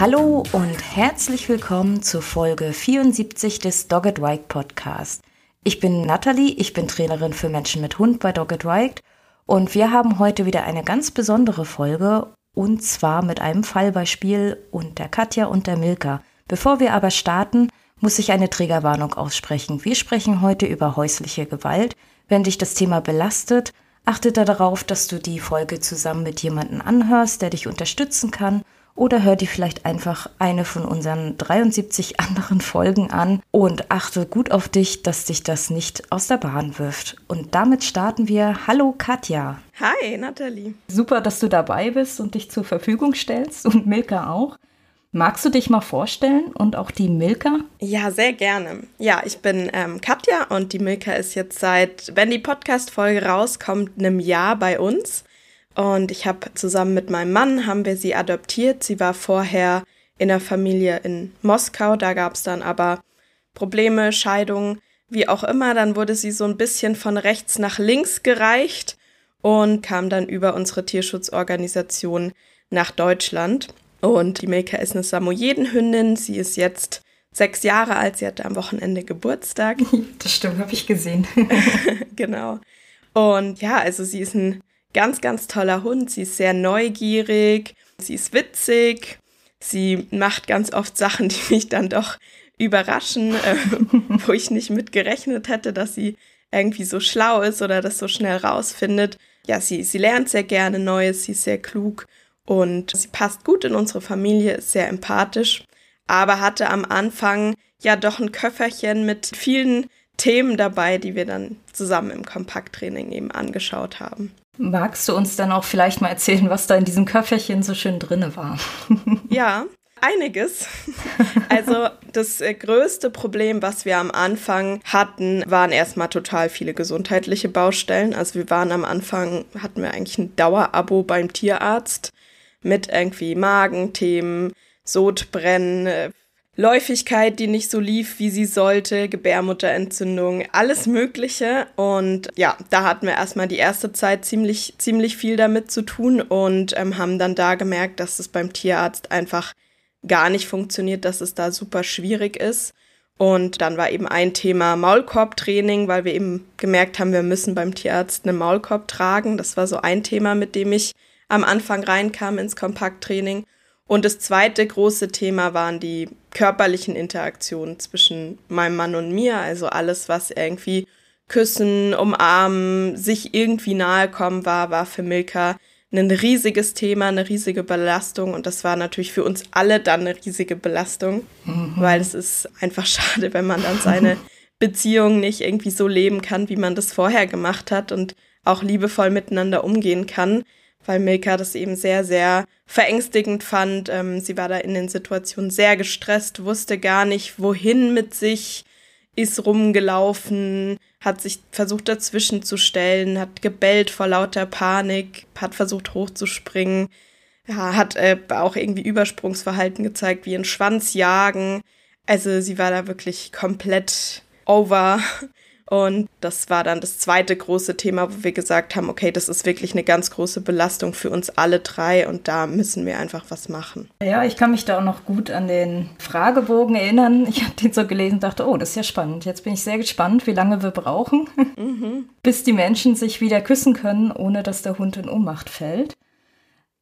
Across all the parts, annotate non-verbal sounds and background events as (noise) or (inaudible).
Hallo und herzlich willkommen zur Folge 74 des Dogged Wike Podcast. Ich bin Nathalie, ich bin Trainerin für Menschen mit Hund bei Dogged Wike und wir haben heute wieder eine ganz besondere Folge und zwar mit einem Fallbeispiel und der Katja und der Milka. Bevor wir aber starten, muss ich eine Trägerwarnung aussprechen. Wir sprechen heute über häusliche Gewalt. Wenn dich das Thema belastet, achte darauf, dass du die Folge zusammen mit jemandem anhörst, der dich unterstützen kann oder hör dir vielleicht einfach eine von unseren 73 (laughs) anderen Folgen an und achte gut auf dich, dass dich das nicht aus der Bahn wirft. Und damit starten wir. Hallo Katja. Hi Nathalie. Super, dass du dabei bist und dich zur Verfügung stellst und Milka auch. Magst du dich mal vorstellen und auch die Milka? Ja, sehr gerne. Ja, ich bin ähm, Katja und die Milka ist jetzt seit, wenn die Podcast-Folge rauskommt, einem Jahr bei uns. Und ich habe zusammen mit meinem Mann, haben wir sie adoptiert. Sie war vorher in der Familie in Moskau. Da gab es dann aber Probleme, Scheidungen, wie auch immer. Dann wurde sie so ein bisschen von rechts nach links gereicht und kam dann über unsere Tierschutzorganisation nach Deutschland. Und die Milka ist eine Samoyedenhündin. Sie ist jetzt sechs Jahre alt. Sie hatte am Wochenende Geburtstag. (laughs) Das stimmt, habe ich gesehen. (laughs) genau. Und ja, also sie ist ein ganz, ganz toller Hund. Sie ist sehr neugierig, sie ist witzig, sie macht ganz oft Sachen, (laughs) die mich dann doch überraschen, äh, wo ich nicht mit gerechnet hätte, dass sie irgendwie so schlau ist oder das so schnell rausfindet. Ja, sie, sie lernt sehr gerne Neues, sie ist sehr klug und sie passt gut in unsere Familie, ist sehr empathisch, aber hatte am Anfang ja doch ein Köfferchen mit vielen Themen dabei, die wir dann zusammen im Kompakttraining eben angeschaut haben. Magst du uns dann auch vielleicht mal erzählen, was da in diesem Köfferchen so schön drinne war? (laughs) ja, einiges. Also das äh, größte Problem, was wir am Anfang hatten, waren erstmal total viele gesundheitliche Baustellen. Also wir waren am Anfang, hatten wir eigentlich ein Dauerabo beim Tierarzt mit irgendwie Magenthemen, Sodbrennen, äh, Läufigkeit, die nicht so lief, wie sie sollte, Gebärmutterentzündung, alles Mögliche. Und ja, da hatten wir erstmal die erste Zeit ziemlich, ziemlich viel damit zu tun und ähm, haben dann da gemerkt, dass es beim Tierarzt einfach gar nicht funktioniert, dass es da super schwierig ist. Und dann war eben ein Thema Maulkorbtraining, weil wir eben gemerkt haben, wir müssen beim Tierarzt einen Maulkorb tragen. Das war so ein Thema, mit dem ich am Anfang reinkam ins Kompakttraining. Und das zweite große Thema waren die körperlichen Interaktionen zwischen meinem Mann und mir, also alles, was irgendwie küssen, umarmen, sich irgendwie nahe kommen war, war für Milka ein riesiges Thema, eine riesige Belastung. Und das war natürlich für uns alle dann eine riesige Belastung, mhm. weil es ist einfach (laughs) schade, wenn man dann seine (laughs) Beziehung nicht irgendwie so leben kann, wie man das vorher gemacht hat und auch liebevoll miteinander umgehen kann weil Milka das eben sehr, sehr verängstigend fand. Ähm, sie war da in den Situationen sehr gestresst, wusste gar nicht, wohin mit sich, ist rumgelaufen, hat sich versucht dazwischen zu stellen, hat gebellt vor lauter Panik, hat versucht hochzuspringen, ja, hat äh, auch irgendwie Übersprungsverhalten gezeigt, wie ein Schwanzjagen. Also sie war da wirklich komplett over und das war dann das zweite große Thema, wo wir gesagt haben, okay, das ist wirklich eine ganz große Belastung für uns alle drei und da müssen wir einfach was machen. Ja, ich kann mich da auch noch gut an den Fragebogen erinnern. Ich habe den so gelesen und dachte, oh, das ist ja spannend. Jetzt bin ich sehr gespannt, wie lange wir brauchen, mhm. (laughs) bis die Menschen sich wieder küssen können, ohne dass der Hund in Ohnmacht fällt.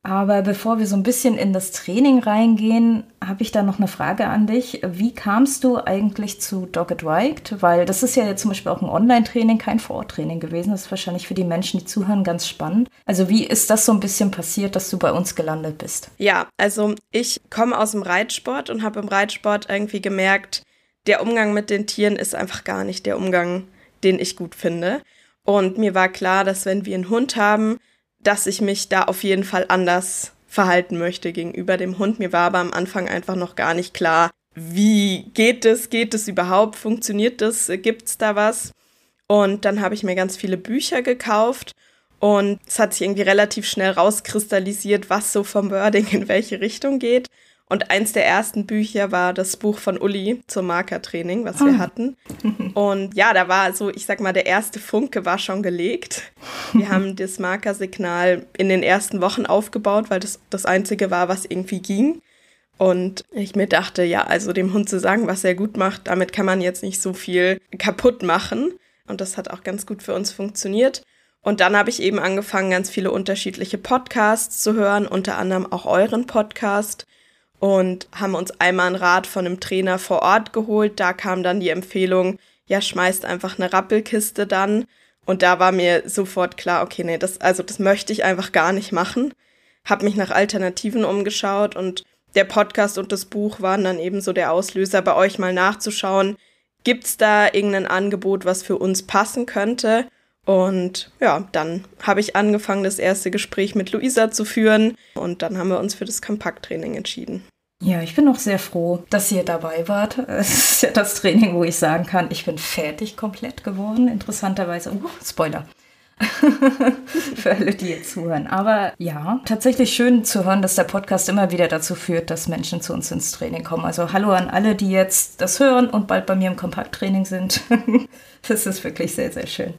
Aber bevor wir so ein bisschen in das Training reingehen, habe ich da noch eine Frage an dich. Wie kamst du eigentlich zu Dogged Wiked? Weil das ist ja jetzt zum Beispiel auch ein Online-Training, kein Vororttraining gewesen. Das ist wahrscheinlich für die Menschen, die zuhören, ganz spannend. Also wie ist das so ein bisschen passiert, dass du bei uns gelandet bist? Ja, also ich komme aus dem Reitsport und habe im Reitsport irgendwie gemerkt, der Umgang mit den Tieren ist einfach gar nicht der Umgang, den ich gut finde. Und mir war klar, dass wenn wir einen Hund haben, dass ich mich da auf jeden Fall anders verhalten möchte gegenüber dem Hund. Mir war aber am Anfang einfach noch gar nicht klar, wie geht es, geht es überhaupt, funktioniert das, gibt es da was? Und dann habe ich mir ganz viele Bücher gekauft und es hat sich irgendwie relativ schnell rauskristallisiert, was so vom Wording in welche Richtung geht. Und eins der ersten Bücher war das Buch von Uli zum Markertraining, was wir ah. hatten. (laughs) Und ja, da war so, ich sag mal, der erste Funke war schon gelegt. Wir haben (laughs) das Markersignal in den ersten Wochen aufgebaut, weil das das einzige war, was irgendwie ging. Und ich mir dachte, ja, also dem Hund zu sagen, was er gut macht, damit kann man jetzt nicht so viel kaputt machen. Und das hat auch ganz gut für uns funktioniert. Und dann habe ich eben angefangen, ganz viele unterschiedliche Podcasts zu hören, unter anderem auch euren Podcast. Und haben uns einmal einen Rat von einem Trainer vor Ort geholt. Da kam dann die Empfehlung, ja, schmeißt einfach eine Rappelkiste dann. Und da war mir sofort klar, okay, nee, das, also das möchte ich einfach gar nicht machen. Hab mich nach Alternativen umgeschaut und der Podcast und das Buch waren dann eben so der Auslöser, bei euch mal nachzuschauen, gibt es da irgendein Angebot, was für uns passen könnte? Und ja, dann habe ich angefangen, das erste Gespräch mit Luisa zu führen und dann haben wir uns für das Kompakttraining entschieden. Ja, ich bin auch sehr froh, dass ihr dabei wart. (laughs) Es ist ja das Training, wo ich sagen kann, ich bin fertig komplett geworden. Interessanterweise, uh, Spoiler. (laughs) für alle, die jetzt zuhören. Aber ja, tatsächlich schön zu hören, dass der Podcast immer wieder dazu führt, dass Menschen zu uns ins Training kommen. Also hallo an alle, die jetzt das hören und bald bei mir im Kompakttraining sind. (laughs) das ist wirklich sehr, sehr schön.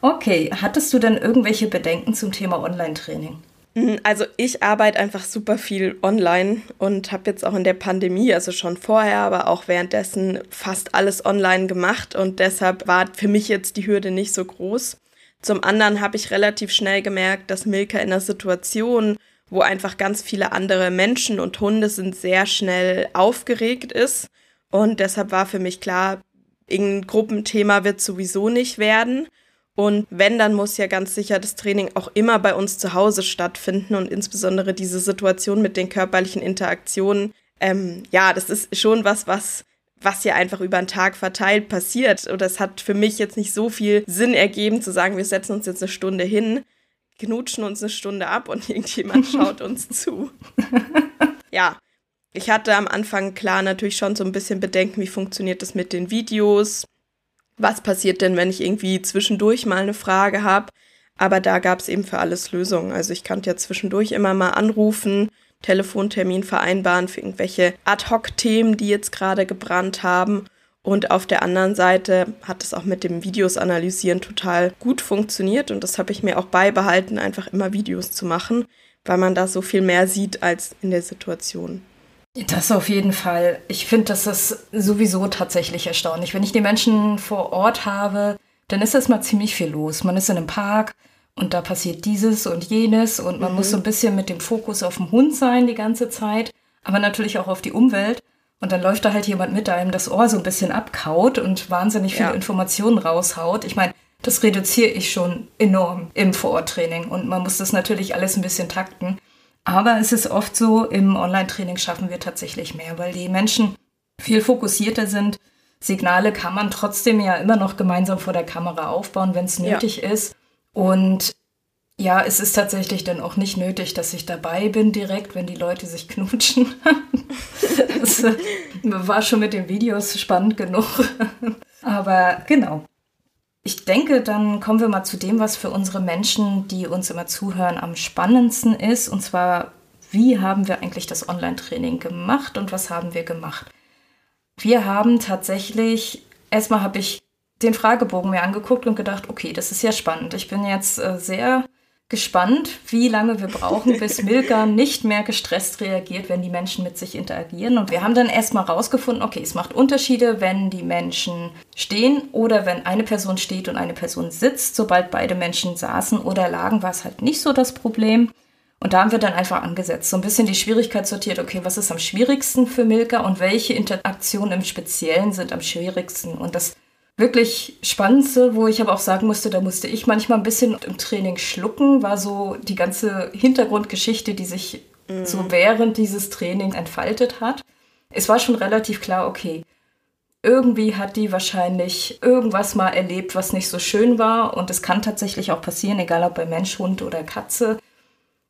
Okay, hattest du denn irgendwelche Bedenken zum Thema Online-Training? Mhm, also ich arbeite einfach super viel online und habe jetzt auch in der Pandemie, also schon vorher, aber auch währenddessen fast alles online gemacht und deshalb war für mich jetzt die Hürde nicht so groß. Zum anderen habe ich relativ schnell gemerkt, dass Milka in einer Situation, wo einfach ganz viele andere Menschen und Hunde sind, sehr schnell aufgeregt ist. Und deshalb war für mich klar, irgendein Gruppenthema wird sowieso nicht werden. Und wenn, dann muss ja ganz sicher das Training auch immer bei uns zu Hause stattfinden und insbesondere diese Situation mit den körperlichen Interaktionen. Ähm, ja, das ist schon was, was was ja einfach über den Tag verteilt passiert. Und das hat für mich jetzt nicht so viel Sinn ergeben, zu sagen, wir setzen uns jetzt eine Stunde hin, knutschen uns eine Stunde ab und (laughs) irgendjemand schaut uns (laughs) zu. Ja, ich hatte am Anfang klar natürlich schon so ein bisschen Bedenken, wie funktioniert das mit den Videos? Was passiert denn, wenn ich irgendwie zwischendurch mal eine Frage habe? Aber da gab es eben für alles Lösungen. Also ich kannte ja zwischendurch immer mal anrufen, Telefontermin vereinbaren für irgendwelche Ad-Hoc-Themen, die jetzt gerade gebrannt haben. Und auf der anderen Seite hat es auch mit dem Videos analysieren total gut funktioniert und das habe ich mir auch beibehalten, einfach immer Videos zu machen, weil man da so viel mehr sieht als in der Situation. Das auf jeden Fall. Ich finde, das ist sowieso tatsächlich erstaunlich. Wenn ich die Menschen vor Ort habe, dann ist erstmal ziemlich viel los. Man ist in einem Park, und da passiert dieses und jenes und man mhm. muss so ein bisschen mit dem Fokus auf den Hund sein die ganze Zeit, aber natürlich auch auf die Umwelt. Und dann läuft da halt jemand mit, der einem das Ohr so ein bisschen abkaut und wahnsinnig viele ja. Informationen raushaut. Ich meine, das reduziere ich schon enorm im Vororttraining und man muss das natürlich alles ein bisschen takten. Aber es ist oft so, im Online-Training schaffen wir tatsächlich mehr, weil die Menschen viel fokussierter sind. Signale kann man trotzdem ja immer noch gemeinsam vor der Kamera aufbauen, wenn es nötig ja. ist. Und ja, es ist tatsächlich dann auch nicht nötig, dass ich dabei bin direkt, wenn die Leute sich (laughs) knutschen. das äh, war schon mit den Videos spannend genug. Aber genau. Ich denke, dann kommen wir mal zu dem, was für unsere Menschen, die uns immer zuhören, am spannendsten ist. Und zwar, wie haben wir eigentlich das Online-Training gemacht und was haben wir gemacht? Wir haben tatsächlich, erstmal habe ich den Fragebogen mir angeguckt und gedacht, okay, das ist ja spannend. Ich bin jetzt äh, sehr gespannt, wie lange wir brauchen, bis Milka nicht mehr gestresst reagiert, wenn die Menschen mit sich interagieren. Und wir haben dann erstmal rausgefunden, okay, es macht Unterschiede, wenn die Menschen stehen oder wenn eine Person steht und eine Person sitzt. Sobald beide Menschen saßen oder lagen, war es halt nicht so das Problem. Und da haben wir dann einfach angesetzt, so ein bisschen die Schwierigkeit sortiert, okay, was ist am schwierigsten für Milka und welche Interaktionen im Speziellen sind am schwierigsten. Und das wirklich Spannendste, wo ich aber auch sagen musste, da musste ich manchmal ein bisschen im Training schlucken, war so die ganze Hintergrundgeschichte, die sich mhm. so während dieses Trainings entfaltet hat. Es war schon relativ klar, okay, irgendwie hat die wahrscheinlich irgendwas mal erlebt, was nicht so schön war. Und es kann tatsächlich auch passieren, egal ob bei Mensch, Hund oder Katze.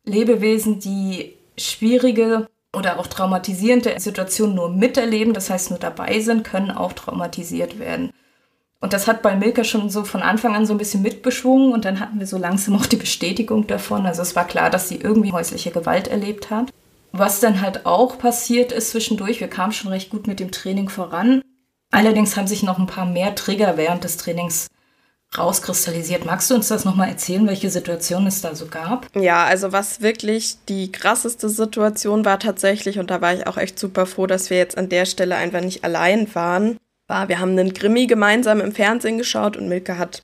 Lebewesen, die schwierige oder auch traumatisierende Situationen nur miterleben, das heißt nur dabei sind, können auch traumatisiert werden. Und das hat bei Milka schon so von Anfang an so ein bisschen mitbeschwungen und dann hatten wir so langsam auch die Bestätigung davon. Also es war klar, dass sie irgendwie häusliche Gewalt erlebt hat. Was dann halt auch passiert ist zwischendurch, wir kamen schon recht gut mit dem Training voran. Allerdings haben sich noch ein paar mehr Trigger während des Trainings rauskristallisiert. Magst du uns das nochmal erzählen, welche Situationen es da so gab? Ja, also was wirklich die krasseste Situation war tatsächlich, und da war ich auch echt super froh, dass wir jetzt an der Stelle einfach nicht allein waren, war, wir haben einen Grimmi gemeinsam im Fernsehen geschaut und Milka hat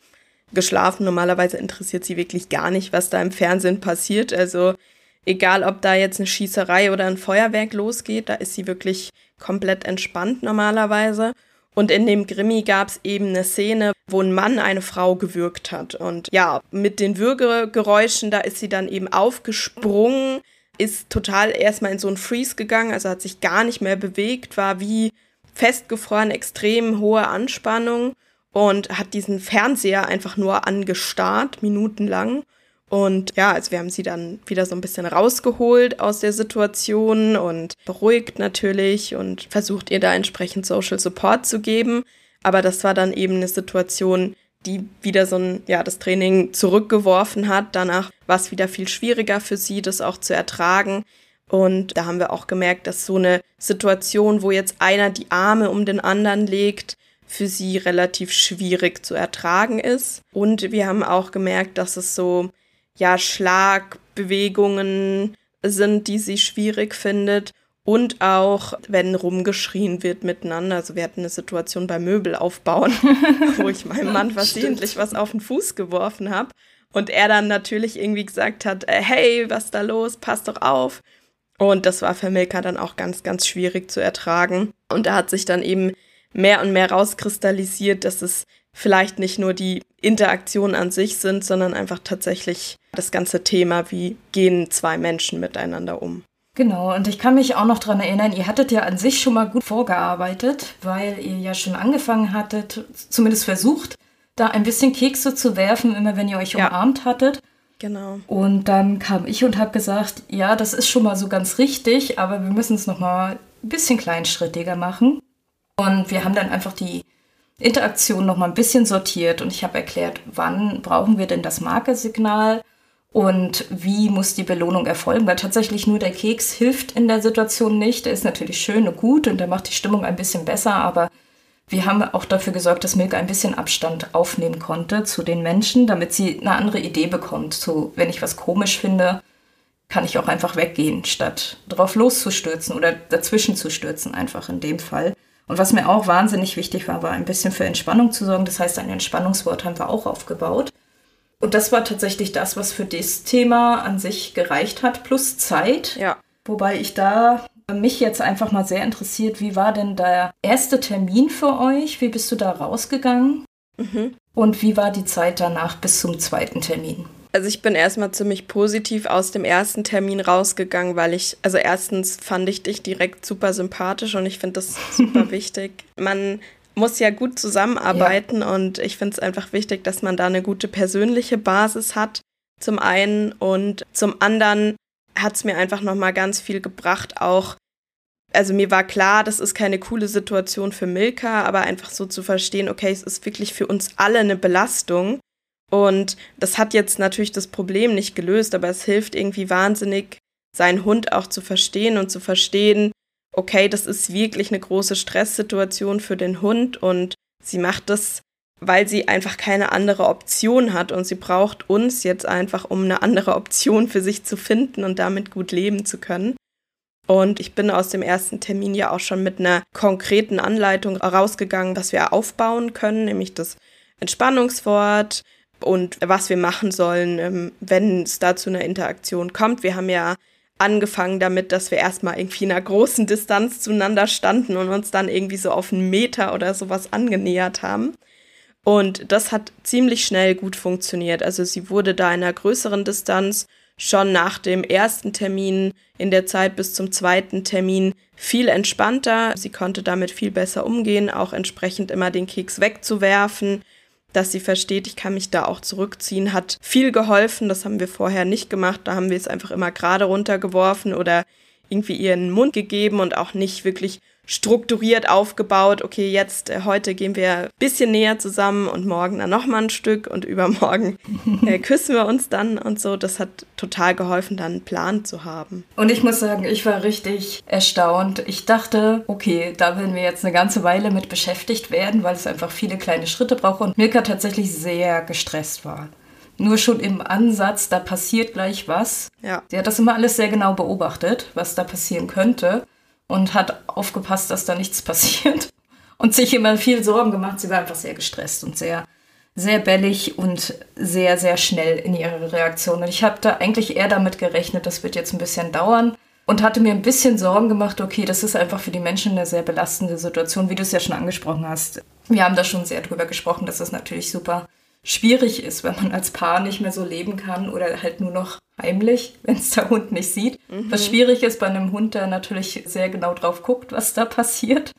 geschlafen. Normalerweise interessiert sie wirklich gar nicht, was da im Fernsehen passiert. Also egal, ob da jetzt eine Schießerei oder ein Feuerwerk losgeht, da ist sie wirklich komplett entspannt normalerweise. Und in dem Grimmi gab es eben eine Szene, wo ein Mann eine Frau gewürgt hat. Und ja, mit den Würgegeräuschen, da ist sie dann eben aufgesprungen, ist total erstmal in so einen Freeze gegangen, also hat sich gar nicht mehr bewegt, war wie festgefroren, extrem hohe Anspannung und hat diesen Fernseher einfach nur angestarrt, minutenlang. Und ja, also wir haben sie dann wieder so ein bisschen rausgeholt aus der Situation und beruhigt natürlich und versucht ihr da entsprechend Social Support zu geben. Aber das war dann eben eine Situation, die wieder so ein, ja, das Training zurückgeworfen hat. Danach war es wieder viel schwieriger für sie, das auch zu ertragen. Und da haben wir auch gemerkt, dass so eine Situation, wo jetzt einer die Arme um den anderen legt, für sie relativ schwierig zu ertragen ist. Und wir haben auch gemerkt, dass es so ja, Schlagbewegungen sind, die sie schwierig findet. Und auch, wenn rumgeschrien wird miteinander. Also wir hatten eine Situation beim Möbelaufbauen, (laughs) wo ich meinem Mann versehentlich was auf den Fuß geworfen habe. Und er dann natürlich irgendwie gesagt hat, äh, hey, was ist da los? Pass doch auf. Und das war für Milka dann auch ganz, ganz schwierig zu ertragen. Und da hat sich dann eben mehr und mehr rauskristallisiert, dass es vielleicht nicht nur die Interaktionen an sich sind, sondern einfach tatsächlich das ganze Thema, wie gehen zwei Menschen miteinander um. Genau, und ich kann mich auch noch daran erinnern, ihr hattet ja an sich schon mal gut vorgearbeitet, weil ihr ja schon angefangen hattet, zumindest versucht, da ein bisschen Kekse zu werfen, immer wenn ihr euch ja. umarmt hattet. Genau. Und dann kam ich und habe gesagt, ja, das ist schon mal so ganz richtig, aber wir müssen es noch mal ein bisschen kleinschrittiger machen. Und wir haben dann einfach die Interaktion noch mal ein bisschen sortiert und ich habe erklärt, wann brauchen wir denn das Markersignal und wie muss die Belohnung erfolgen, weil tatsächlich nur der Keks hilft in der Situation nicht. Der ist natürlich schön und gut und der macht die Stimmung ein bisschen besser, aber wir haben auch dafür gesorgt, dass Milka ein bisschen Abstand aufnehmen konnte zu den Menschen, damit sie eine andere Idee bekommt. So, wenn ich was komisch finde, kann ich auch einfach weggehen, statt drauf loszustürzen oder dazwischen zu stürzen, einfach in dem Fall. Und was mir auch wahnsinnig wichtig war, war ein bisschen für Entspannung zu sorgen. Das heißt, ein Entspannungswort haben wir auch aufgebaut. Und das war tatsächlich das, was für das Thema an sich gereicht hat, plus Zeit. Ja. Wobei ich da mich jetzt einfach mal sehr interessiert, wie war denn der erste Termin für euch? Wie bist du da rausgegangen? Mhm. Und wie war die Zeit danach bis zum zweiten Termin? Also ich bin erstmal ziemlich positiv aus dem ersten Termin rausgegangen, weil ich, also erstens fand ich dich direkt super sympathisch und ich finde das super (laughs) wichtig. Man muss ja gut zusammenarbeiten ja. und ich finde es einfach wichtig, dass man da eine gute persönliche Basis hat, zum einen und zum anderen hat es mir einfach nochmal ganz viel gebracht, auch also mir war klar, das ist keine coole Situation für Milka, aber einfach so zu verstehen, okay, es ist wirklich für uns alle eine Belastung und das hat jetzt natürlich das Problem nicht gelöst, aber es hilft irgendwie wahnsinnig, seinen Hund auch zu verstehen und zu verstehen, okay, das ist wirklich eine große Stresssituation für den Hund und sie macht das, weil sie einfach keine andere Option hat und sie braucht uns jetzt einfach, um eine andere Option für sich zu finden und damit gut leben zu können. Und ich bin aus dem ersten Termin ja auch schon mit einer konkreten Anleitung rausgegangen, was wir aufbauen können, nämlich das Entspannungswort, und was wir machen sollen, ähm, wenn es da zu einer Interaktion kommt. Wir haben ja angefangen damit, dass wir erstmal irgendwie in einer großen Distanz zueinander standen und uns dann irgendwie so auf einen Meter oder sowas angenähert haben. Und das hat ziemlich schnell gut funktioniert. Also sie wurde da in einer größeren Distanz schon nach dem ersten Termin, in der Zeit bis zum zweiten Termin, viel entspannter. Sie konnte damit viel besser umgehen, auch entsprechend immer den Keks wegzuwerfen dass sie versteht, ich kann mich da auch zurückziehen, hat viel geholfen. Das haben wir vorher nicht gemacht. Da haben wir es einfach immer gerade runtergeworfen oder irgendwie ihr in den Mund gegeben und auch nicht wirklich strukturiert aufgebaut, okay, jetzt äh, heute gehen wir ein bisschen näher zusammen und morgen dann nochmal ein Stück und übermorgen (laughs) äh, küssen wir uns dann und so. Das hat total geholfen, dann einen Plan zu haben. Und ich muss sagen, ich war richtig erstaunt. Ich dachte, okay, da werden wir jetzt eine ganze Weile mit beschäftigt werden, weil es einfach viele kleine Schritte braucht und Milka tatsächlich sehr gestresst war nur schon im Ansatz, da passiert gleich was. Ja. Sie hat das immer alles sehr genau beobachtet, was da passieren könnte und hat aufgepasst, dass da nichts (laughs) passiert und sich immer viel Sorgen gemacht. Sie war einfach sehr gestresst und sehr, sehr bellig und sehr, sehr schnell in ihrer Reaktion. Und ich habe da eigentlich eher damit gerechnet, das wird jetzt ein bisschen dauern und hatte mir ein bisschen Sorgen gemacht, okay, das ist einfach für die Menschen eine sehr belastende Situation, wie du es ja schon angesprochen hast. Wir haben da schon sehr drüber gesprochen, dass es natürlich super schwierig ist, wenn man als Paar nicht mehr so leben kann oder halt nur noch heimlich, wenn es der Hund nicht sieht. Mhm. Was schwierig ist bei einem Hund, der natürlich sehr genau drauf guckt, was da passiert.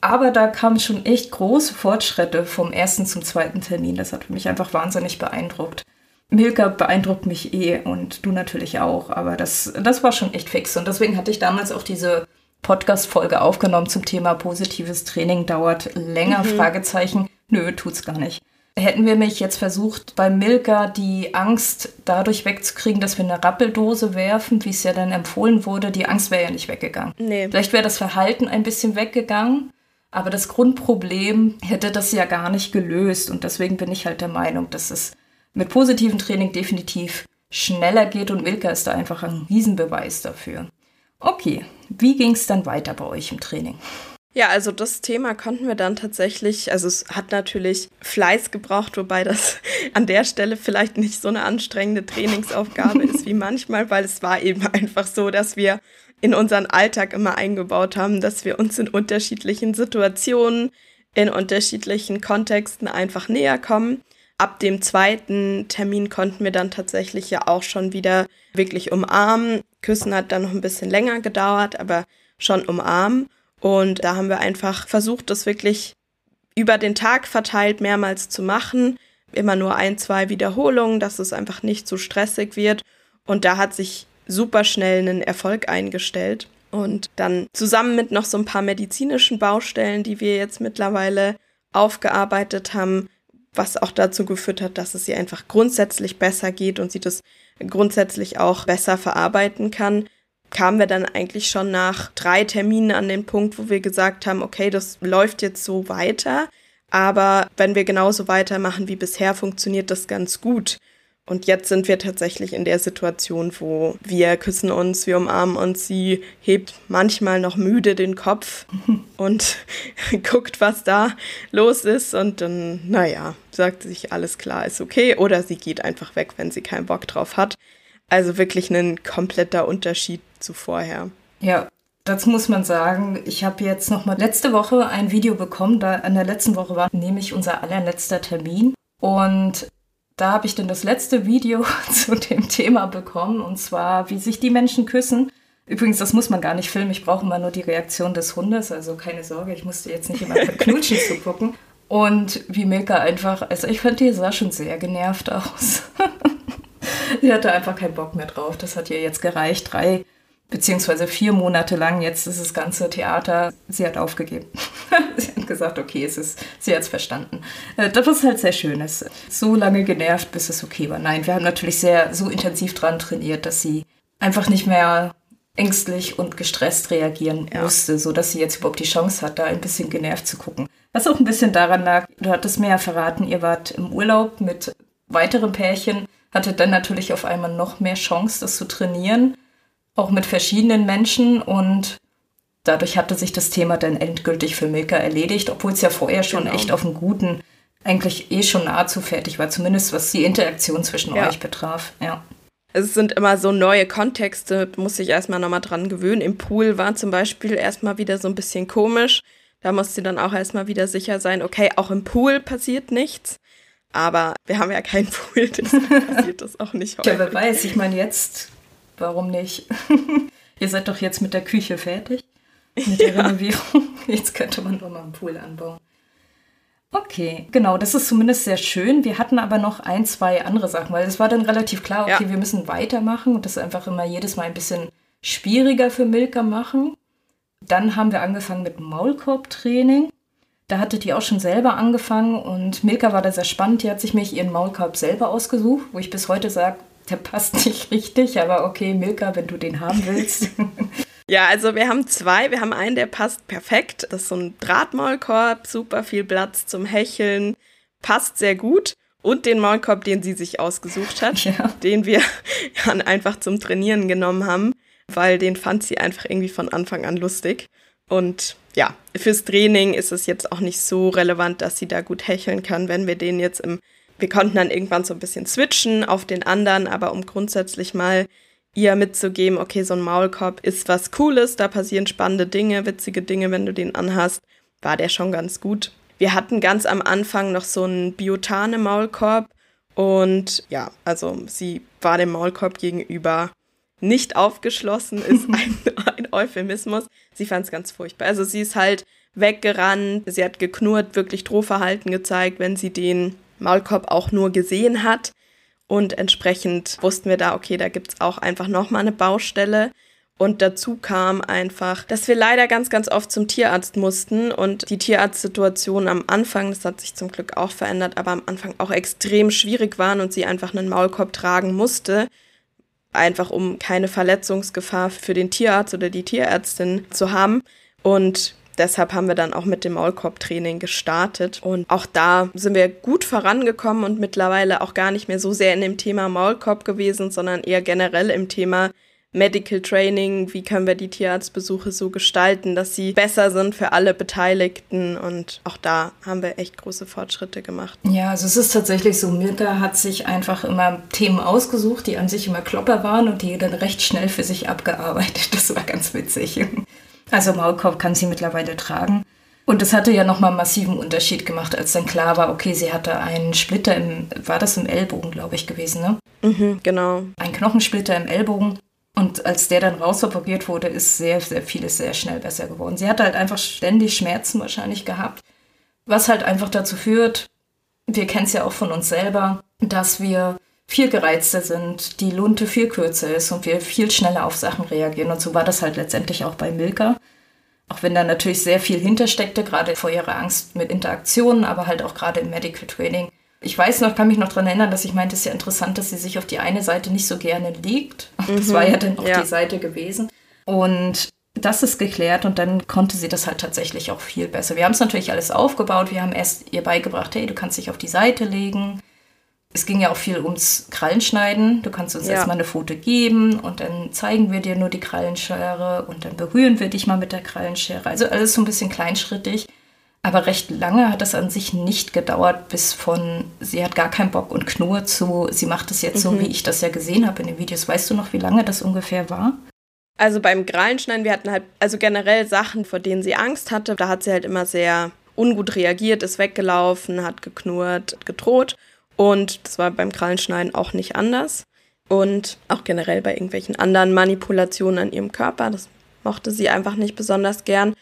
Aber da kamen schon echt große Fortschritte vom ersten zum zweiten Termin. Das hat mich einfach wahnsinnig beeindruckt. Milka beeindruckt mich eh und du natürlich auch, aber das, das war schon echt fix. Und deswegen hatte ich damals auch diese Podcast-Folge aufgenommen zum Thema positives Training dauert länger, mhm. Fragezeichen. Nö, tut's gar nicht. Hätten wir mich jetzt versucht, bei Milka die Angst dadurch wegzukriegen, dass wir eine Rappeldose werfen, wie es ja dann empfohlen wurde, die Angst wäre ja nicht weggegangen. Nee. Vielleicht wäre das Verhalten ein bisschen weggegangen, aber das Grundproblem hätte das ja gar nicht gelöst. Und deswegen bin ich halt der Meinung, dass es mit positivem Training definitiv schneller geht und Milka ist da einfach ein Riesenbeweis dafür. Okay, wie ging es dann weiter bei euch im Training? Ja, also das Thema konnten wir dann tatsächlich, also es hat natürlich Fleiß gebraucht, wobei das (laughs) an der Stelle vielleicht nicht so eine anstrengende Trainingsaufgabe ist wie manchmal, weil es war eben (laughs) einfach so, dass wir in unseren Alltag immer eingebaut haben, dass wir uns in unterschiedlichen Situationen, in unterschiedlichen Kontexten einfach näher kommen. Ab dem zweiten Termin konnten wir dann tatsächlich ja auch schon wieder wirklich umarmen. Küssen hat dann noch ein bisschen länger gedauert, aber schon umarmen. Und da haben wir einfach versucht, das wirklich über den Tag verteilt mehrmals zu machen. Immer nur ein, zwei Wiederholungen, dass es einfach nicht zu stressig wird. Und da hat sich super schnell einen Erfolg eingestellt. Und dann zusammen mit noch so ein paar medizinischen Baustellen, die wir jetzt mittlerweile aufgearbeitet haben, was auch dazu geführt hat, dass es ihr einfach grundsätzlich besser geht und sie das grundsätzlich auch besser verarbeiten kann, kamen wir dann eigentlich schon nach drei Terminen an den Punkt, wo wir gesagt haben, okay, das läuft jetzt so weiter, aber wenn wir genauso weitermachen wie bisher, funktioniert das ganz gut. Und jetzt sind wir tatsächlich in der Situation, wo wir küssen uns, wir umarmen uns, sie hebt manchmal noch müde den Kopf (laughs) und (laughs) guckt, was da los ist und dann, naja, sagt sich alles klar, ist okay oder sie geht einfach weg, wenn sie keinen Bock drauf hat. Also wirklich ein kompletter Unterschied zu vorher. Ja, Dazu muss man sagen, ich habe jetzt noch mal letzte Woche ein Video bekommen. Da in der letzten Woche war nämlich unser allerletzter Termin. Und da habe ich dann das letzte Video (laughs) zu dem Thema bekommen. Und zwar, wie sich die Menschen küssen. Übrigens, das muss man gar nicht filmen. Ich brauche immer nur die Reaktion des Hundes. Also keine Sorge, ich musste jetzt nicht immer (laughs) knutschen zugucken. Und wie Milka einfach, also ich fand, die sah schon sehr genervt aus. (laughs) Sie hatte einfach keinen Bock mehr drauf. Das hat ihr jetzt gereicht. Drei beziehungsweise vier Monate lang jetzt ist das ganze Theater. Sie hat aufgegeben. (laughs) sie hat gesagt, okay, es ist, sie hat es verstanden. Äh, das ist halt sehr schön. Es so lange genervt, bis es okay war. Nein, wir haben natürlich sehr so intensiv dran trainiert, dass sie einfach nicht mehr ängstlich und gestresst reagieren ja. musste, so dass sie jetzt überhaupt die Chance hat, da ein bisschen genervt zu gucken. Was auch ein bisschen daran lag, du hattest mir ja verraten, ihr wart im Urlaub mit weiteren Pärchen hatte dann natürlich auf einmal noch mehr Chance, das zu trainieren, auch mit verschiedenen Menschen und dadurch hatte sich das Thema dann endgültig für Milka erledigt, obwohl es ja vorher schon genau. echt auf einem guten, eigentlich eh schon nahezu fertig war, zumindest was die Interaktion zwischen ja. euch betraf. Ja. Es sind immer so neue Kontexte, muss ich erstmal nochmal dran gewöhnen. Im Pool war zum Beispiel erstmal wieder so ein bisschen komisch. Da musste sie dann auch erstmal wieder sicher sein, okay, auch im Pool passiert nichts. Aber wir haben ja keinen (laughs) Pool, deswegen passiert das auch nicht heute. Ja, wer weiß, ich meine jetzt, warum nicht? (laughs) Ihr seid doch jetzt mit der Küche fertig. mit der (laughs) ja. Renovierung. Jetzt könnte man doch mal einen Pool anbauen. Okay, genau, das ist zumindest sehr schön. Wir hatten aber noch ein, zwei andere Sachen, weil es war dann relativ klar, okay, ja. wir müssen weitermachen und das einfach immer jedes Mal ein bisschen schwieriger für Milka machen. Dann haben wir angefangen mit Maulkorbtraining. Da hatte die auch schon selber angefangen und Milka war da sehr spannend. Die hat sich mich ihren Maulkorb selber ausgesucht, wo ich bis heute sage, der passt nicht richtig, aber okay, Milka, wenn du den haben willst. (laughs) Ja, also wir haben zwei. Wir haben einen, der passt perfekt. Das ist so ein Drahtmaulkorb, super viel Platz zum Hecheln, passt sehr gut. Und den Maulkorb, den sie sich ausgesucht hat, (laughs) ja. den wir (laughs) dann einfach zum Trainieren genommen haben, weil den fand sie einfach irgendwie von Anfang an lustig. Und ja, fürs Training ist es jetzt auch nicht so relevant, dass sie da gut hecheln kann, wenn wir den jetzt im wir konnten dann irgendwann so ein bisschen switchen auf den anderen, aber um grundsätzlich mal ihr mitzugeben, okay, so ein Maulkorb ist was Cooles, da passieren spannende Dinge, witzige Dinge, wenn du den anhast, war der schon ganz gut. Wir hatten ganz am Anfang noch so einen Biotane-Maulkorb und ja, also sie war dem Maulkorb gegenüber nicht aufgeschlossen, ist (laughs) ein, ein Euphemismus. Sie fand es ganz furchtbar. Also sie ist halt weggerannt, sie hat geknurrt, wirklich Drohverhalten gezeigt, wenn sie den Maulkorb auch nur gesehen hat. Und entsprechend wussten wir da, okay, da gibt's auch einfach nochmal eine Baustelle. Und dazu kam einfach, dass wir leider ganz, ganz oft zum Tierarzt mussten und die Tierarztsituation am Anfang, das hat sich zum Glück auch verändert, aber am Anfang auch extrem schwierig waren und sie einfach einen Maulkorb tragen musste, einfach um keine Verletzungsgefahr für den Tierarzt oder die Tierärztin zu haben. Und Deshalb haben wir dann auch mit dem Maulkorb-Training gestartet. Und auch da sind wir gut vorangekommen und mittlerweile auch gar nicht mehr so sehr in dem Thema Maulkorb gewesen, sondern eher generell im Thema Medical Training, wie können wir die Tierarztbesuche so gestalten, dass sie besser sind für alle Beteiligten und auch da haben wir echt große Fortschritte gemacht. Ja, also es ist tatsächlich so, Mirka hat sich einfach immer Themen ausgesucht, die an sich immer Klopper waren und die dann recht schnell für sich abgearbeitet. Das war ganz witzig. Also Maulkorb kann sie mittlerweile tragen. Und das hatte ja nochmal einen massiven Unterschied gemacht, als dann klar war, okay, sie hatte einen Splitter im, war das im Ellbogen, glaube ich, gewesen, ne? Mhm, genau. Ein Knochensplitter im Ellbogen. Und als der dann rausoperiert wurde, ist sehr, sehr vieles sehr schnell besser geworden. Sie hat halt einfach ständig Schmerzen wahrscheinlich gehabt, was halt einfach dazu führt, wir kennen es ja auch von uns selber, dass wir viel gereizter sind, die Lunte viel kürzer ist und wir viel schneller auf Sachen reagieren. Und so war das halt letztendlich auch bei Milka. Auch wenn da natürlich sehr viel hintersteckte, gerade vor ihrer Angst mit Interaktionen, aber halt auch gerade im Medical Training. Ich weiß noch, kann mich noch daran erinnern, dass ich meinte, es ist ja interessant, dass sie sich auf die eine Seite nicht so gerne liegt. (laughs) Das war ja dann auch ja. die Seite gewesen. Und das ist geklärt und dann konnte sie das halt tatsächlich auch viel besser. Wir haben es natürlich alles aufgebaut. Wir haben erst ihr beigebracht, hey, du kannst dich auf die Seite legen es ging ja auch viel ums Krallenschneiden. Du kannst uns ja. erstmal eine Foto geben und dann zeigen wir dir nur die Krallenschere und dann berühren wir dich mal mit der Krallenschere. Also alles so ein bisschen kleinschrittig. Aber recht lange hat das an sich nicht gedauert, bis von sie hat gar keinen Bock und Knurr zu, sie macht es jetzt mhm. so, wie ich das ja gesehen habe in den Videos. Weißt du noch, wie lange das ungefähr war? Also beim Krallenschneiden, wir hatten halt, also generell Sachen, vor denen sie Angst hatte. Da hat sie halt immer sehr ungut reagiert, ist weggelaufen, hat geknurrt, gedroht. Und das war beim Krallenschneiden auch nicht anders. Und auch generell bei irgendwelchen anderen Manipulationen an ihrem Körper. Das mochte sie einfach nicht besonders gern.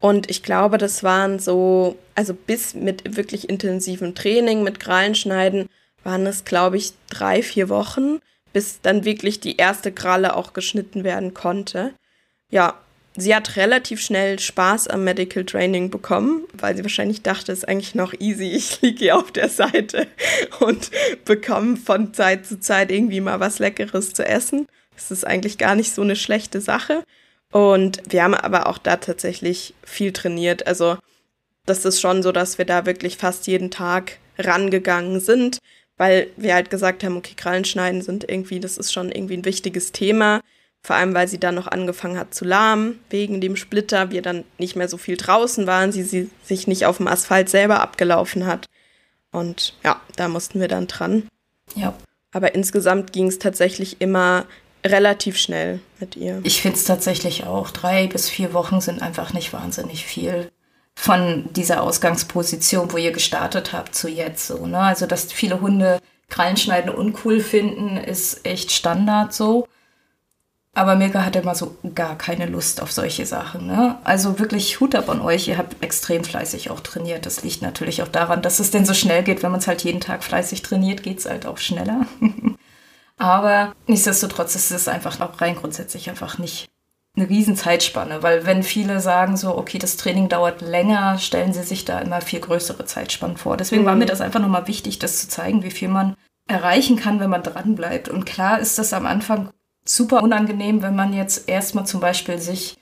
Und ich glaube, das waren so, also bis mit wirklich intensivem Training, mit Krallenschneiden, waren es, glaube ich, drei, vier Wochen, bis dann wirklich die erste Kralle auch geschnitten werden konnte. Ja, Sie hat relativ schnell Spaß am Medical Training bekommen, weil sie wahrscheinlich dachte, es ist eigentlich noch easy. Ich liege hier auf der Seite und bekomme von Zeit zu Zeit irgendwie mal was Leckeres zu essen. Das ist eigentlich gar nicht so eine schlechte Sache. Und wir haben aber auch da tatsächlich viel trainiert. Also das ist schon so, dass wir da wirklich fast jeden Tag rangegangen sind, weil wir halt gesagt haben, okay, Krallenschneiden sind irgendwie, das ist schon irgendwie ein wichtiges Thema. Vor allem, weil sie dann noch angefangen hat zu lahmen, wegen dem Splitter, wir dann nicht mehr so viel draußen waren, sie, sie sich nicht auf dem Asphalt selber abgelaufen hat. Und ja, da mussten wir dann dran. Ja. Aber insgesamt ging es tatsächlich immer relativ schnell mit ihr. Ich finde es tatsächlich auch. Drei bis vier Wochen sind einfach nicht wahnsinnig viel von dieser Ausgangsposition, wo ihr gestartet habt, zu jetzt so. Ne? Also, dass viele Hunde Krallenschneiden uncool finden, ist echt Standard so. Aber Milka hatte immer so gar keine Lust auf solche Sachen. Ne? Also wirklich Hut ab an euch. Ihr habt extrem fleißig auch trainiert. Das liegt natürlich auch daran, dass es denn so schnell geht. Wenn man es halt jeden Tag fleißig trainiert, geht es halt auch schneller. (laughs) Aber nichtsdestotrotz ist es einfach auch rein grundsätzlich einfach nicht eine riesen Zeitspanne, weil wenn viele sagen so, okay, das Training dauert länger, stellen sie sich da immer viel größere Zeitspannen vor. Deswegen mhm. war mir das einfach nochmal wichtig, das zu zeigen, wie viel man erreichen kann, wenn man dran bleibt. Und klar ist das am Anfang super unangenehm, wenn man jetzt erstmal zum Beispiel sich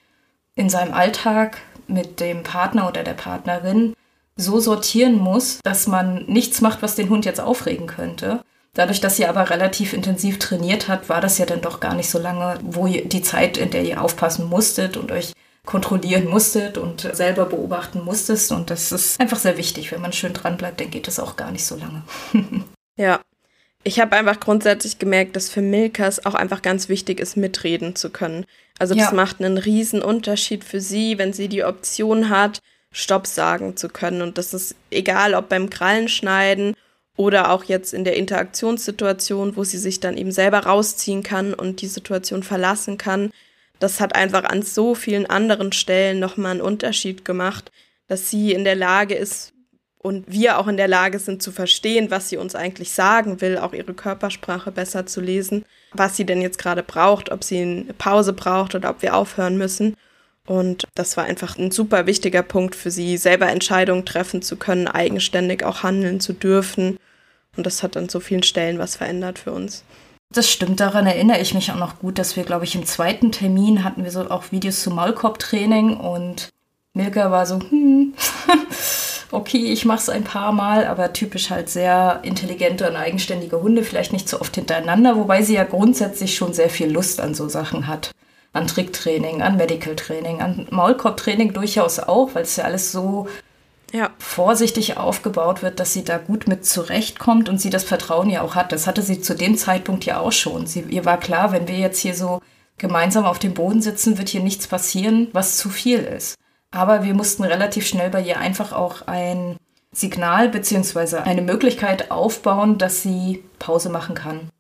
in seinem Alltag mit dem Partner oder der Partnerin so sortieren muss, dass man nichts macht, was den Hund jetzt aufregen könnte. Dadurch, dass ihr aber relativ intensiv trainiert habt, war das ja dann doch gar nicht so lange, wo ihr die Zeit, in der ihr aufpassen musstet und euch kontrollieren musstet und selber beobachten musstest. Und das ist einfach sehr wichtig. Wenn man schön dran bleibt, dann geht es auch gar nicht so lange. (laughs) ja, ich habe einfach grundsätzlich gemerkt, dass für Milkas auch einfach ganz wichtig ist, mitreden zu können. Also das ja. macht einen riesen Unterschied für sie, wenn sie die Option hat, Stopp sagen zu können. Und das ist egal, ob beim Krallenschneiden oder auch jetzt in der Interaktionssituation, wo sie sich dann eben selber rausziehen kann und die Situation verlassen kann. Das hat einfach an so vielen anderen Stellen nochmal einen Unterschied gemacht, dass sie in der Lage ist, und wir auch in der Lage sind zu verstehen, was sie uns eigentlich sagen will, auch ihre Körpersprache besser zu lesen, was sie denn jetzt gerade braucht, ob sie eine Pause braucht oder ob wir aufhören müssen. Und das war einfach ein super wichtiger Punkt für sie, selber Entscheidungen treffen zu können, eigenständig auch handeln zu dürfen. Und das hat an so vielen Stellen was verändert für uns. Das stimmt, daran erinnere ich mich auch noch gut, dass wir, glaube ich, im zweiten Termin hatten wir so auch Videos zum Maulkorbtraining und Milka war so, hm, (laughs) okay, ich mache es ein paar Mal, aber typisch halt sehr intelligente und eigenständige Hunde, vielleicht nicht so oft hintereinander, wobei sie ja grundsätzlich schon sehr viel Lust an so Sachen hat. An Tricktraining, an Medical Training, an Maulkorbtraining durchaus auch, weil es ja alles so ja. vorsichtig aufgebaut wird, dass sie da gut mit zurechtkommt und sie das Vertrauen ja auch hat. Das hatte sie zu dem Zeitpunkt ja auch schon. Sie, ihr war klar, wenn wir jetzt hier so gemeinsam auf dem Boden sitzen, wird hier nichts passieren, was zu viel ist. Aber wir mussten relativ schnell bei ihr einfach auch ein Signal bzw. eine Möglichkeit aufbauen, dass sie Pause machen kann.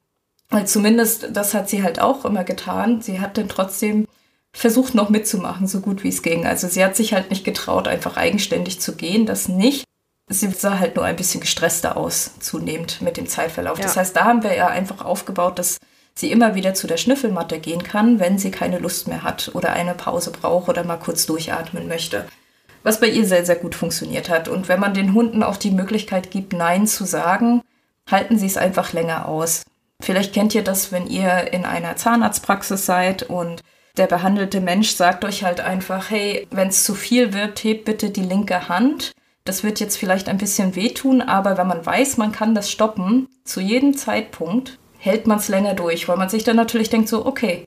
Weil zumindest das hat sie halt auch immer getan. Sie hat dann trotzdem versucht noch mitzumachen, so gut wie es ging. Also sie hat sich halt nicht getraut, einfach eigenständig zu gehen, das nicht. Sie sah halt nur ein bisschen gestresster aus, zunehmend mit dem Zeitverlauf. Ja. Das heißt, da haben wir ja einfach aufgebaut, dass sie immer wieder zu der Schnüffelmatte gehen kann, wenn sie keine Lust mehr hat oder eine Pause braucht oder mal kurz durchatmen möchte. Was bei ihr sehr, sehr gut funktioniert hat. Und wenn man den Hunden auch die Möglichkeit gibt, Nein zu sagen, halten sie es einfach länger aus. Vielleicht kennt ihr das, wenn ihr in einer Zahnarztpraxis seid und der behandelte Mensch sagt euch halt einfach, hey, wenn es zu viel wird, hebt bitte die linke Hand. Das wird jetzt vielleicht ein bisschen wehtun, aber wenn man weiß, man kann das stoppen, zu jedem Zeitpunkt, hält man es länger durch, weil man sich dann natürlich denkt so, okay,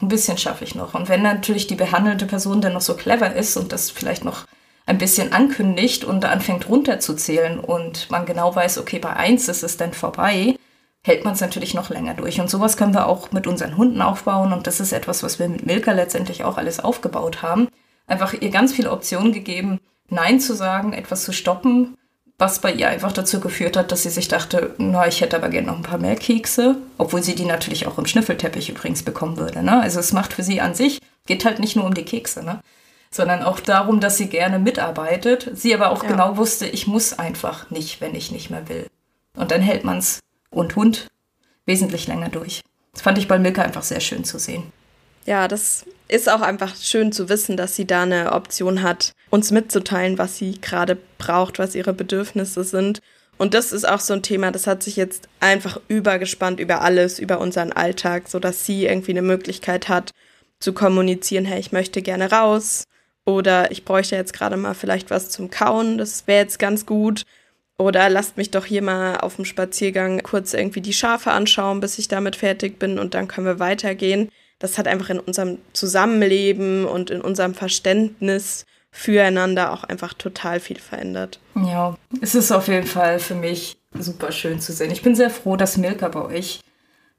ein bisschen schaffe ich noch. Und wenn natürlich die behandelte Person dann noch so clever ist und das vielleicht noch ein bisschen ankündigt und anfängt runterzuzählen und man genau weiß, okay, bei eins ist es dann vorbei, hält man es natürlich noch länger durch. Und sowas können wir auch mit unseren Hunden aufbauen und das ist etwas, was wir mit Milka letztendlich auch alles aufgebaut haben. Einfach ihr ganz viele Optionen gegeben, Nein zu sagen, etwas zu stoppen, was bei ihr einfach dazu geführt hat, dass sie sich dachte, na, ich hätte aber gerne noch ein paar mehr Kekse, obwohl sie die natürlich auch im Schnüffelteppich übrigens bekommen würde. Ne? Also es macht für sie an sich, geht halt nicht nur um die Kekse, ne? sondern auch darum, dass sie gerne mitarbeitet, sie aber auch ja. genau wusste, ich muss einfach nicht, wenn ich nicht mehr will. Und dann hält man es und Hund wesentlich länger durch. Das fand ich bei Milka einfach sehr schön zu sehen. Ja, das ist auch einfach schön zu wissen, dass sie da eine Option hat, uns mitzuteilen, was sie gerade braucht, was ihre Bedürfnisse sind. Und das ist auch so ein Thema, das hat sich jetzt einfach übergespannt über alles, über unseren Alltag, so dass sie irgendwie eine Möglichkeit hat zu kommunizieren, hey, ich möchte gerne raus oder ich bräuchte jetzt gerade mal vielleicht was zum Kauen, das wäre jetzt ganz gut. Oder lasst mich doch hier mal auf dem Spaziergang kurz irgendwie die Schafe anschauen, bis ich damit fertig bin und dann können wir weitergehen das hat einfach in unserem Zusammenleben und in unserem Verständnis füreinander auch einfach total viel verändert. Ja, es ist auf jeden Fall für mich super schön zu sehen. Ich bin sehr froh, dass Milka bei euch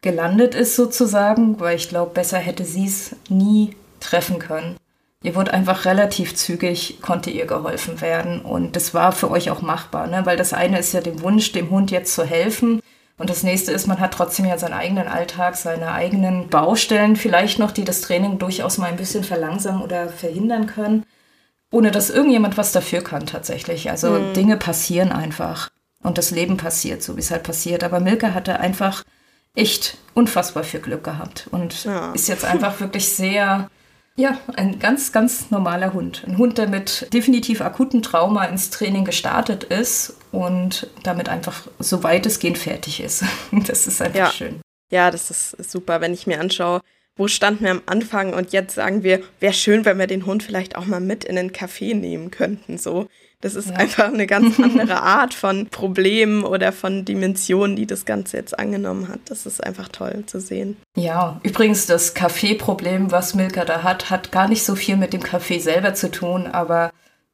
gelandet ist sozusagen, weil ich glaube, besser hätte sie es nie treffen können. Ihr wurde einfach relativ zügig, konnte ihr geholfen werden und das war für euch auch machbar, ne? weil das eine ist ja dem Wunsch, dem Hund jetzt zu helfen Und das nächste ist, man hat trotzdem ja seinen eigenen Alltag, seine eigenen Baustellen vielleicht noch, die das Training durchaus mal ein bisschen verlangsamen oder verhindern können, ohne dass irgendjemand was dafür kann tatsächlich. Also mhm. Dinge passieren einfach und das Leben passiert, so wie es halt passiert. Aber Milka hatte einfach echt unfassbar viel Glück gehabt und ja. ist jetzt einfach wirklich sehr ja, ein ganz, ganz normaler Hund. Ein Hund, der mit definitiv akuten Trauma ins Training gestartet ist und damit einfach so weitestgehend fertig ist. (laughs) Das ist einfach ja. schön. Ja, das ist super, wenn ich mir anschaue, wo standen wir am Anfang und jetzt sagen wir, wäre schön, wenn wir den Hund vielleicht auch mal mit in den Café nehmen könnten. So, das ist ja. einfach eine ganz (laughs) andere Art von Problemen oder von Dimensionen, die das Ganze jetzt angenommen hat. Das ist einfach toll zu sehen. Ja, übrigens das Kaffeeproblem, was Milka da hat, hat gar nicht so viel mit dem Kaffee selber zu tun, aber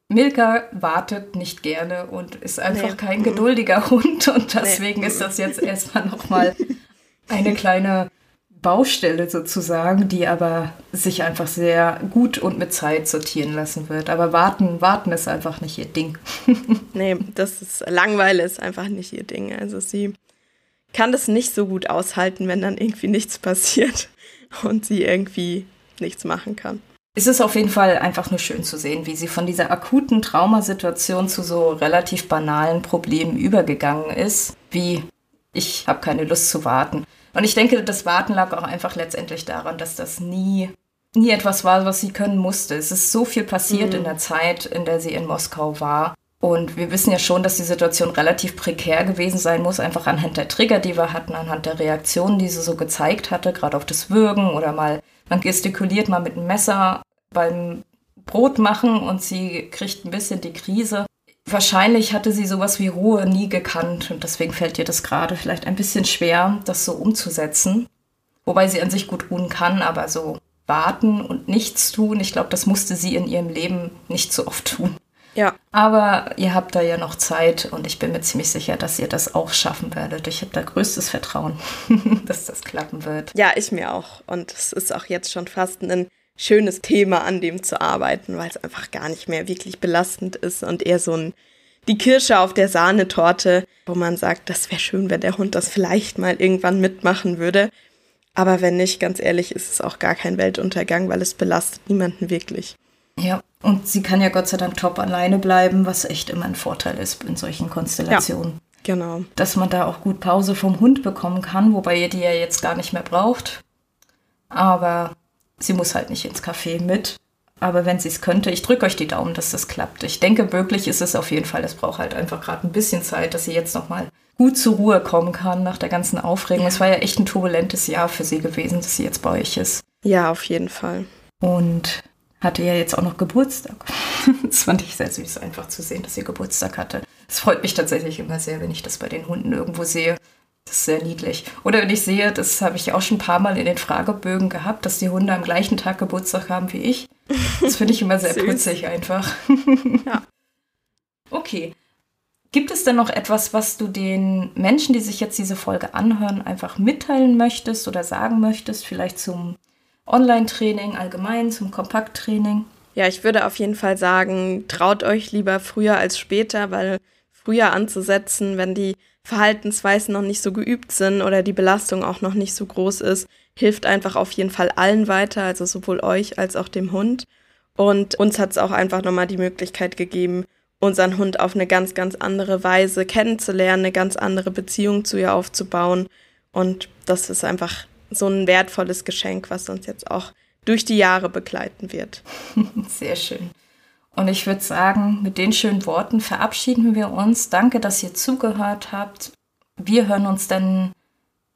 Milka wartet nicht gerne und ist einfach nee. kein geduldiger (laughs) Hund und deswegen nee. ist das jetzt (laughs) erstmal nochmal eine kleine Baustelle sozusagen, die aber sich einfach sehr gut und mit Zeit sortieren lassen wird. Aber warten, warten ist einfach nicht ihr Ding. (laughs) nee, das ist Langweile ist einfach nicht ihr Ding. Also sie kann das nicht so gut aushalten, wenn dann irgendwie nichts passiert (laughs) und sie irgendwie nichts machen kann. Es ist auf jeden Fall einfach nur schön zu sehen, wie sie von dieser akuten Traumasituation zu so relativ banalen Problemen übergegangen ist, wie ich habe keine Lust zu warten. Und ich denke, das Warten lag auch einfach letztendlich daran, dass das nie, nie etwas war, was sie können musste. Es ist so viel passiert mhm. in der Zeit, in der sie in Moskau war. Und wir wissen ja schon, dass die Situation relativ prekär gewesen sein muss, einfach anhand der Trigger, die wir hatten, anhand der Reaktionen, die sie so gezeigt hatte, gerade auf das Würgen oder mal, man gestikuliert mal mit einem Messer beim Brot machen und sie kriegt ein bisschen die Krise wahrscheinlich hatte sie sowas wie Ruhe nie gekannt und deswegen fällt ihr das gerade vielleicht ein bisschen schwer, das so umzusetzen. Wobei sie an sich gut ruhen kann, aber so warten und nichts tun, ich glaube, das musste sie in ihrem Leben nicht so oft tun. Ja. Aber ihr habt da ja noch Zeit und ich bin mir ziemlich sicher, dass ihr das auch schaffen werdet. Ich habe da größtes Vertrauen, (laughs) dass das klappen wird. Ja, ich mir auch. Und es ist auch jetzt schon fast ein schönes Thema, an dem zu arbeiten, weil es einfach gar nicht mehr wirklich belastend ist und eher so ein die Kirsche auf der Sahnetorte, wo man sagt, das wäre schön, wenn der Hund das vielleicht mal irgendwann mitmachen würde. Aber wenn nicht, ganz ehrlich, ist es auch gar kein Weltuntergang, weil es belastet niemanden wirklich. Ja, und sie kann ja Gott sei Dank top alleine bleiben, was echt immer ein Vorteil ist in solchen Konstellationen. Ja, genau. Dass man da auch gut Pause vom Hund bekommen kann, wobei ihr die ja jetzt gar nicht mehr braucht. Aber Sie muss halt nicht ins Café mit. Aber wenn sie es könnte, ich drücke euch die Daumen, dass das klappt. Ich denke, möglich ist es auf jeden Fall. Es braucht halt einfach gerade ein bisschen Zeit, dass sie jetzt nochmal gut zur Ruhe kommen kann nach der ganzen Aufregung. Ja. Es war ja echt ein turbulentes Jahr für sie gewesen, dass sie jetzt bei euch ist. Ja, auf jeden Fall. Und hatte ja jetzt auch noch Geburtstag. (laughs) das fand ich sehr süß, einfach zu sehen, dass sie Geburtstag hatte. Es freut mich tatsächlich immer sehr, wenn ich das bei den Hunden irgendwo sehe. Das ist sehr niedlich. Oder wenn ich sehe, das habe ich auch schon ein paar Mal in den Fragebögen gehabt, dass die Hunde am gleichen Tag Geburtstag haben wie ich. Das finde ich immer sehr (laughs) putzig einfach. ja. (laughs) Okay. Gibt es denn noch etwas, was du den Menschen, die sich jetzt diese Folge anhören, einfach mitteilen möchtest oder sagen möchtest? Vielleicht zum Online-Training allgemein, zum Kompakttraining? Ja, ich würde auf jeden Fall sagen, traut euch lieber früher als später, weil früher anzusetzen, wenn die Verhaltensweisen noch nicht so geübt sind oder die Belastung auch noch nicht so groß ist, hilft einfach auf jeden Fall allen weiter, also sowohl euch als auch dem Hund. Und uns hat es auch einfach nochmal die Möglichkeit gegeben, unseren Hund auf eine ganz, ganz andere Weise kennenzulernen, eine ganz andere Beziehung zu ihr aufzubauen. Und das ist einfach so ein wertvolles Geschenk, was uns jetzt auch durch die Jahre begleiten wird. (laughs) Sehr schön. Und ich würde sagen, mit den schönen Worten verabschieden wir uns. Danke, dass ihr zugehört habt. Wir hören uns dann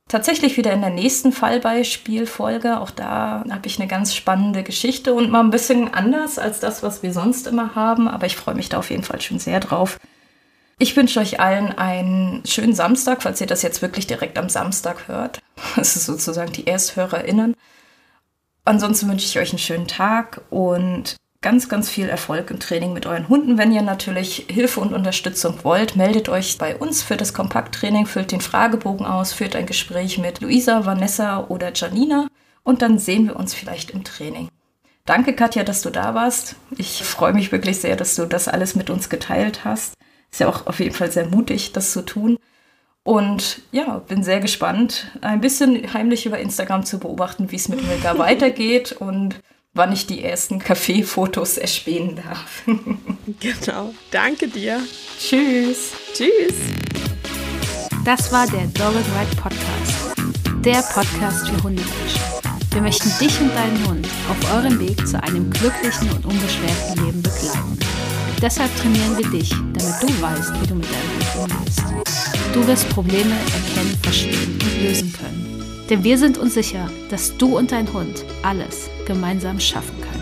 tatsächlich wieder in der nächsten Fallbeispielfolge. Auch da habe ich eine ganz spannende Geschichte und mal ein bisschen anders als das, was wir sonst immer haben. Aber ich freue mich da auf jeden Fall schon sehr drauf. Ich wünsche euch allen einen schönen Samstag, falls ihr das jetzt wirklich direkt am Samstag hört. (laughs) Das ist sozusagen die ErsthörerInnen. Ansonsten wünsche ich euch einen schönen Tag und ganz, ganz viel Erfolg im Training mit euren Hunden. Wenn ihr natürlich Hilfe und Unterstützung wollt, meldet euch bei uns für das Kompakttraining, füllt den Fragebogen aus, führt ein Gespräch mit Luisa, Vanessa oder Janina und dann sehen wir uns vielleicht im Training. Danke, Katja, dass du da warst. Ich freue mich wirklich sehr, dass du das alles mit uns geteilt hast. Ist ja auch auf jeden Fall sehr mutig, das zu tun. Und ja, bin sehr gespannt, ein bisschen heimlich über Instagram zu beobachten, wie es mit Milka (laughs) weitergeht und wann ich die ersten Kaffeefotos erspähen darf. (laughs) genau. Danke dir. Tschüss. Tschüss. Das war der Dogged Ride Podcast. Der Podcast für Hundemenschen. Wir möchten dich und deinen Hund auf eurem Weg zu einem glücklichen und unbeschwerten Leben begleiten. Deshalb trainieren wir dich, damit du weißt, wie du mit deinem Hund umgehst. Du wirst Probleme erkennen, verstehen und lösen können. Denn wir sind uns sicher, dass du und dein Hund alles gemeinsam schaffen können.